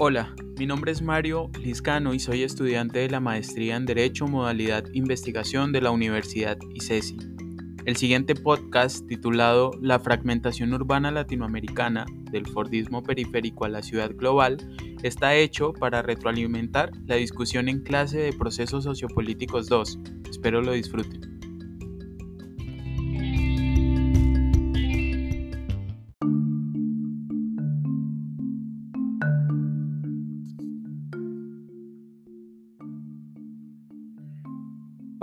Hola, mi nombre es Mario Liscano y soy estudiante de la maestría en Derecho Modalidad Investigación de la Universidad ICESI. El siguiente podcast, titulado La fragmentación urbana latinoamericana del Fordismo periférico a la ciudad global, está hecho para retroalimentar la discusión en clase de Procesos Sociopolíticos 2. Espero lo disfruten.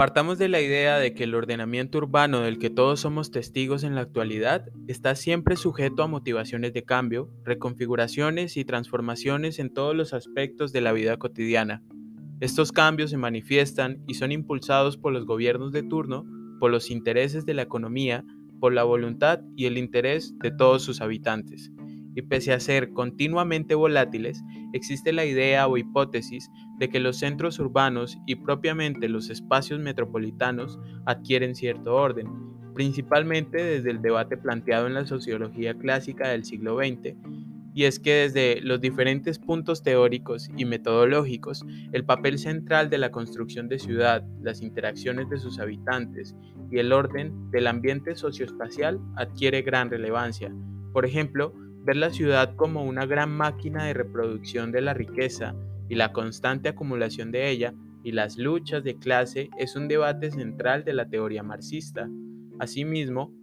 Partamos de la idea de que el ordenamiento urbano del que todos somos testigos en la actualidad está siempre sujeto a motivaciones de cambio, reconfiguraciones y transformaciones en todos los aspectos de la vida cotidiana. Estos cambios se manifiestan y son impulsados por los gobiernos de turno, por los intereses de la economía, por la voluntad y el interés de todos sus habitantes y pese a ser continuamente volátiles, existe la idea o hipótesis de que los centros urbanos y propiamente los espacios metropolitanos adquieren cierto orden, principalmente desde el debate planteado en la sociología clásica del siglo XX, y es que desde los diferentes puntos teóricos y metodológicos, el papel central de la construcción de ciudad, las interacciones de sus habitantes y el orden del ambiente socioespacial adquiere gran relevancia. Por ejemplo, Ver la ciudad como una gran máquina de reproducción de la riqueza y la constante acumulación de ella y las luchas de clase es un debate central de la teoría marxista. Asimismo,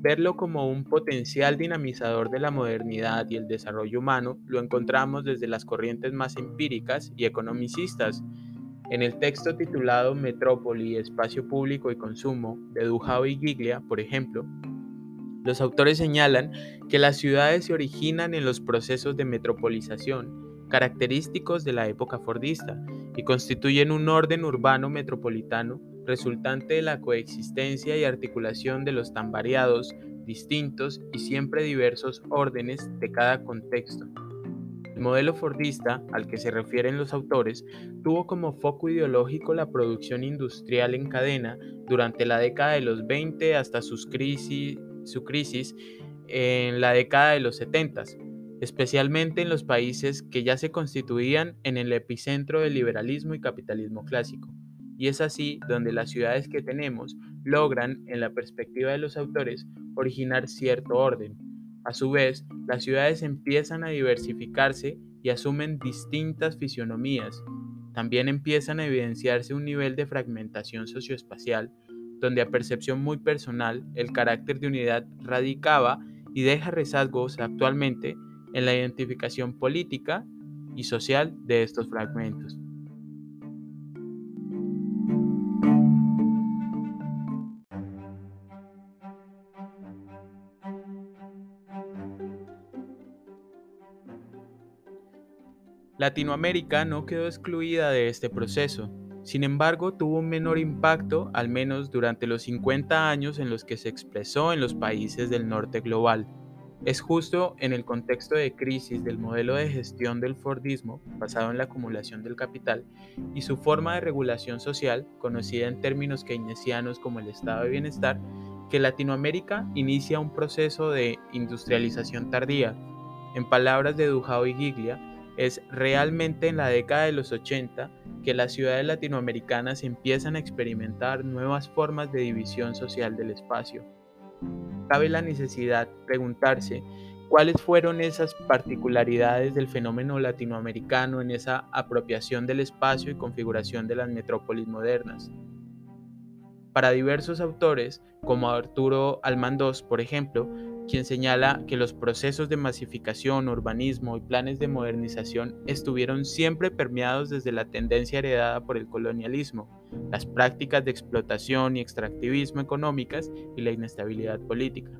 verlo como un potencial dinamizador de la modernidad y el desarrollo humano lo encontramos desde las corrientes más empíricas y economicistas. En el texto titulado Metrópoli, Espacio Público y Consumo de Duhau y Giglia, por ejemplo, los autores señalan que las ciudades se originan en los procesos de metropolización, característicos de la época fordista, y constituyen un orden urbano metropolitano resultante de la coexistencia y articulación de los tan variados, distintos y siempre diversos órdenes de cada contexto. El modelo fordista, al que se refieren los autores, tuvo como foco ideológico la producción industrial en cadena durante la década de los 20 hasta sus crisis su crisis en la década de los 70, especialmente en los países que ya se constituían en el epicentro del liberalismo y capitalismo clásico. Y es así donde las ciudades que tenemos logran, en la perspectiva de los autores, originar cierto orden. A su vez, las ciudades empiezan a diversificarse y asumen distintas fisionomías. También empiezan a evidenciarse un nivel de fragmentación socioespacial donde a percepción muy personal el carácter de unidad radicaba y deja rezagos actualmente en la identificación política y social de estos fragmentos. Latinoamérica no quedó excluida de este proceso, sin embargo, tuvo un menor impacto, al menos durante los 50 años en los que se expresó en los países del norte global. Es justo en el contexto de crisis del modelo de gestión del Fordismo, basado en la acumulación del capital, y su forma de regulación social, conocida en términos keynesianos como el estado de bienestar, que Latinoamérica inicia un proceso de industrialización tardía. En palabras de Dujao y Giglia, es realmente en la década de los 80 que las ciudades latinoamericanas empiezan a experimentar nuevas formas de división social del espacio. Cabe la necesidad preguntarse cuáles fueron esas particularidades del fenómeno latinoamericano en esa apropiación del espacio y configuración de las metrópolis modernas. Para diversos autores, como Arturo Almandós, por ejemplo, quien señala que los procesos de masificación, urbanismo y planes de modernización estuvieron siempre permeados desde la tendencia heredada por el colonialismo, las prácticas de explotación y extractivismo económicas y la inestabilidad política.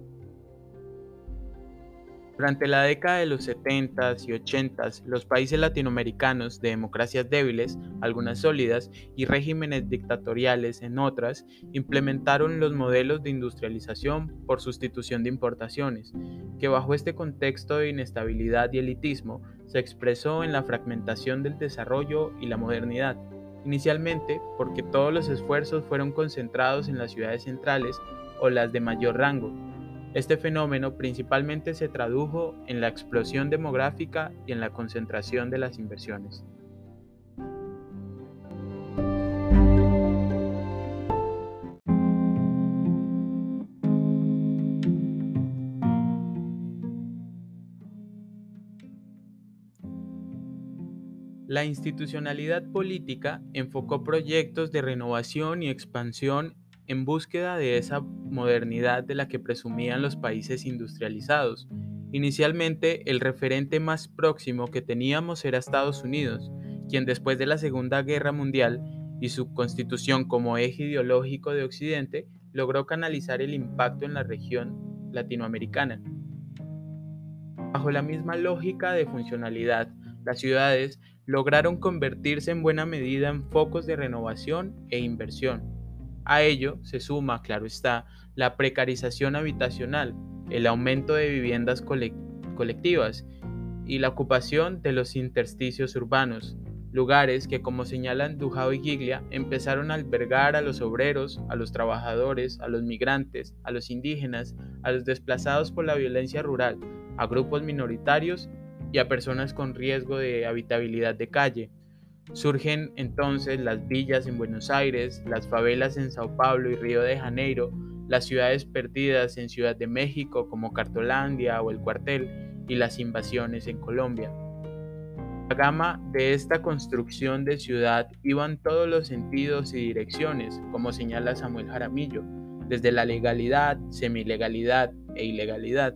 Durante la década de los 70s y 80s, los países latinoamericanos de democracias débiles, algunas sólidas, y regímenes dictatoriales en otras, implementaron los modelos de industrialización por sustitución de importaciones, que bajo este contexto de inestabilidad y elitismo se expresó en la fragmentación del desarrollo y la modernidad, inicialmente porque todos los esfuerzos fueron concentrados en las ciudades centrales o las de mayor rango, Este fenómeno principalmente se tradujo en la explosión demográfica y en la concentración de las inversiones. La institucionalidad política enfocó proyectos de renovación y expansión en búsqueda de esa modernidad de la que presumían los países industrializados. Inicialmente, el referente más próximo que teníamos era Estados Unidos, quien después de la Segunda Guerra Mundial y su constitución como eje ideológico de Occidente, logró canalizar el impacto en la región latinoamericana. Bajo la misma lógica de funcionalidad, las ciudades lograron convertirse en buena medida en focos de renovación e inversión. A ello se suma, claro está, la precarización habitacional, el aumento de viviendas colectivas y la ocupación de los intersticios urbanos, lugares que, como señalan Dujao y Giglia, empezaron a albergar a los obreros, a los trabajadores, a los migrantes, a los indígenas, a los desplazados por la violencia rural, a grupos minoritarios y a personas con riesgo de habitabilidad de calle. Surgen entonces las villas en Buenos Aires, las favelas en Sao Paulo y Río de Janeiro, las ciudades perdidas en Ciudad de México como Cartolandia o el Cuartel y las invasiones en Colombia. La gama de esta construcción de ciudad iba en todos los sentidos y direcciones, como señala Samuel Jaramillo, desde la legalidad, semilegalidad e ilegalidad.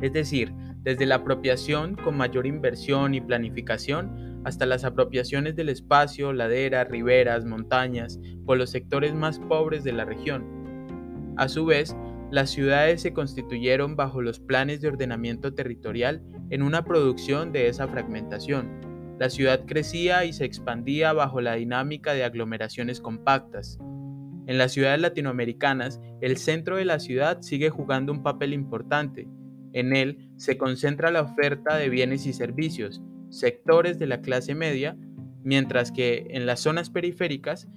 Es decir, desde la apropiación con mayor inversión y planificación hasta las apropiaciones del espacio, laderas, riberas, montañas, por los sectores más pobres de la región. A su vez, las ciudades se constituyeron bajo los planes de ordenamiento territorial en una producción de esa fragmentación. La ciudad crecía y se expandía bajo la dinámica de aglomeraciones compactas. En las ciudades latinoamericanas, el centro de la ciudad sigue jugando un papel importante, en él se concentra la oferta de bienes y servicios, sectores de la clase media, mientras que en las zonas periféricas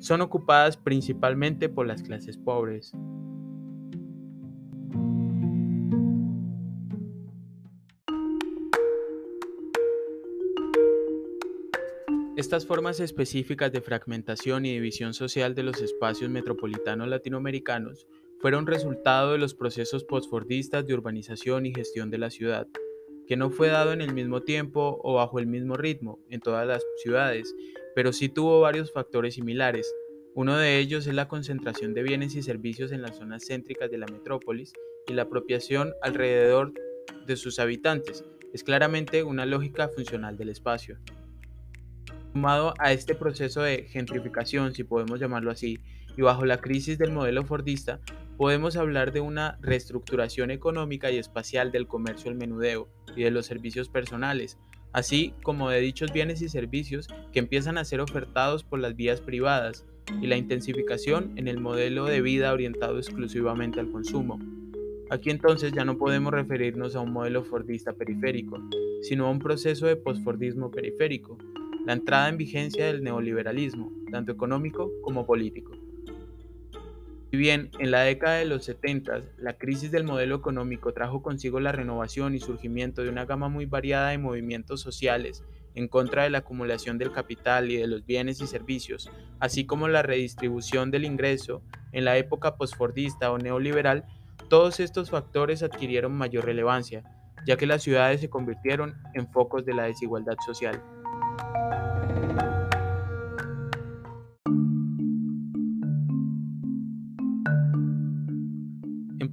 son ocupadas principalmente por las clases pobres. Estas formas específicas de fragmentación y división social de los espacios metropolitanos latinoamericanos fueron resultado de los procesos postfordistas de urbanización y gestión de la ciudad, que no fue dado en el mismo tiempo o bajo el mismo ritmo en todas las ciudades, pero sí tuvo varios factores similares. Uno de ellos es la concentración de bienes y servicios en las zonas céntricas de la metrópolis y la apropiación alrededor de sus habitantes. Es claramente una lógica funcional del espacio. Sumado a este proceso de gentrificación, si podemos llamarlo así, y bajo la crisis del modelo fordista, podemos hablar de una reestructuración económica y espacial del comercio al menudeo y de los servicios personales, así como de dichos bienes y servicios que empiezan a ser ofertados por las vías privadas y la intensificación en el modelo de vida orientado exclusivamente al consumo. Aquí entonces ya no podemos referirnos a un modelo fordista periférico, sino a un proceso de posfordismo periférico, la entrada en vigencia del neoliberalismo, tanto económico como político. Bien en la década de los 70 la crisis del modelo económico trajo consigo la renovación y surgimiento de una gama muy variada de movimientos sociales en contra de la acumulación del capital y de los bienes y servicios, así como la redistribución del ingreso en la época posfordista o neoliberal, todos estos factores adquirieron mayor relevancia, ya que las ciudades se convirtieron en focos de la desigualdad social.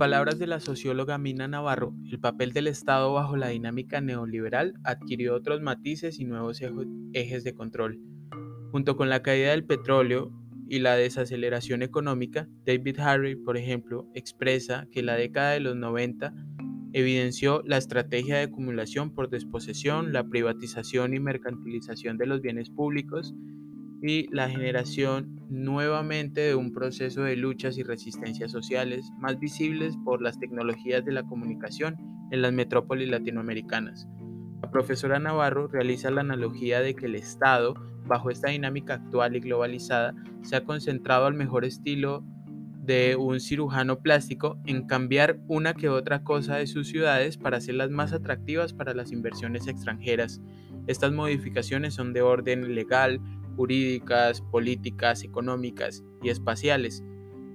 Palabras de la socióloga Mina Navarro, el papel del Estado bajo la dinámica neoliberal adquirió otros matices y nuevos ejes de control. Junto con la caída del petróleo y la desaceleración económica, David Harry, por ejemplo, expresa que la década de los 90 evidenció la estrategia de acumulación por desposesión, la privatización y mercantilización de los bienes públicos, y la generación nuevamente de un proceso de luchas y resistencias sociales más visibles por las tecnologías de la comunicación en las metrópolis latinoamericanas. La profesora Navarro realiza la analogía de que el Estado, bajo esta dinámica actual y globalizada, se ha concentrado al mejor estilo de un cirujano plástico en cambiar una que otra cosa de sus ciudades para hacerlas más atractivas para las inversiones extranjeras. Estas modificaciones son de orden legal, jurídicas, políticas, económicas y espaciales,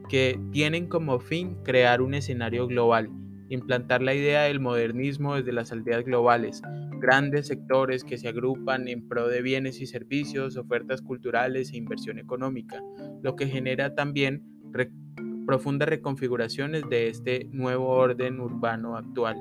que tienen como fin crear un escenario global, implantar la idea del modernismo desde las aldeas globales, grandes sectores que se agrupan en pro de bienes y servicios, ofertas culturales e inversión económica, lo que genera también profundas reconfiguraciones de este nuevo orden urbano actual.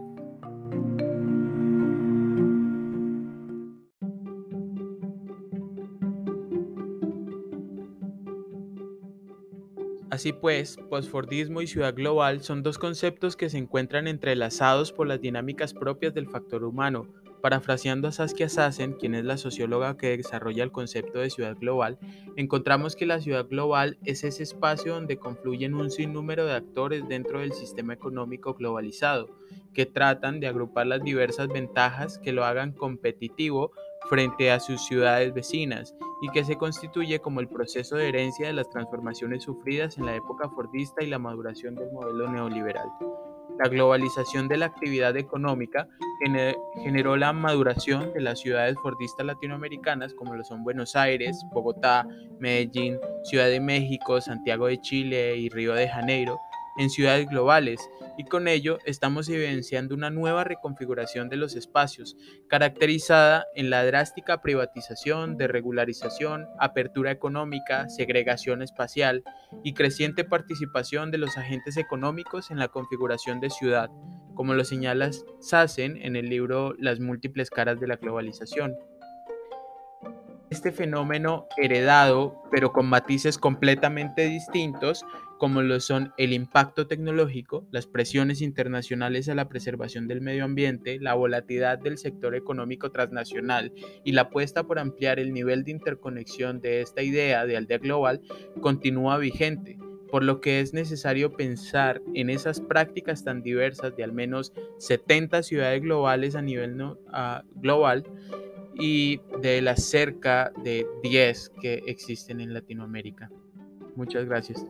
Así pues, postfordismo y ciudad global son dos conceptos que se encuentran entrelazados por las dinámicas propias del factor humano, Parafraseando a Saskia Sassen, quien es la socióloga que desarrolla el concepto de ciudad global, encontramos que la ciudad global es ese espacio donde confluyen un sinnúmero de actores dentro del sistema económico globalizado, que tratan de agrupar las diversas ventajas que lo hagan competitivo frente a sus ciudades vecinas y que se constituye como el proceso de herencia de las transformaciones sufridas en la época fordista y la maduración del modelo neoliberal. La globalización de la actividad económica generó la maduración de las ciudades fordistas latinoamericanas como lo son Buenos Aires, Bogotá, Medellín, Ciudad de México, Santiago de Chile y Río de Janeiro, en ciudades globales y con ello estamos evidenciando una nueva reconfiguración de los espacios, caracterizada en la drástica privatización, desregularización, apertura económica, segregación espacial y creciente participación de los agentes económicos en la configuración de ciudad, como lo señala Sassen en el libro Las múltiples caras de la globalización. Este fenómeno heredado, pero con matices completamente distintos, como lo son el impacto tecnológico, las presiones internacionales a la preservación del medio ambiente, la volatilidad del sector económico transnacional y la apuesta por ampliar el nivel de interconexión de esta idea de aldea global, continúa vigente, por lo que es necesario pensar en esas prácticas tan diversas de al menos 70 ciudades globales a nivel global y de las cerca de 10 que existen en Latinoamérica. Muchas gracias.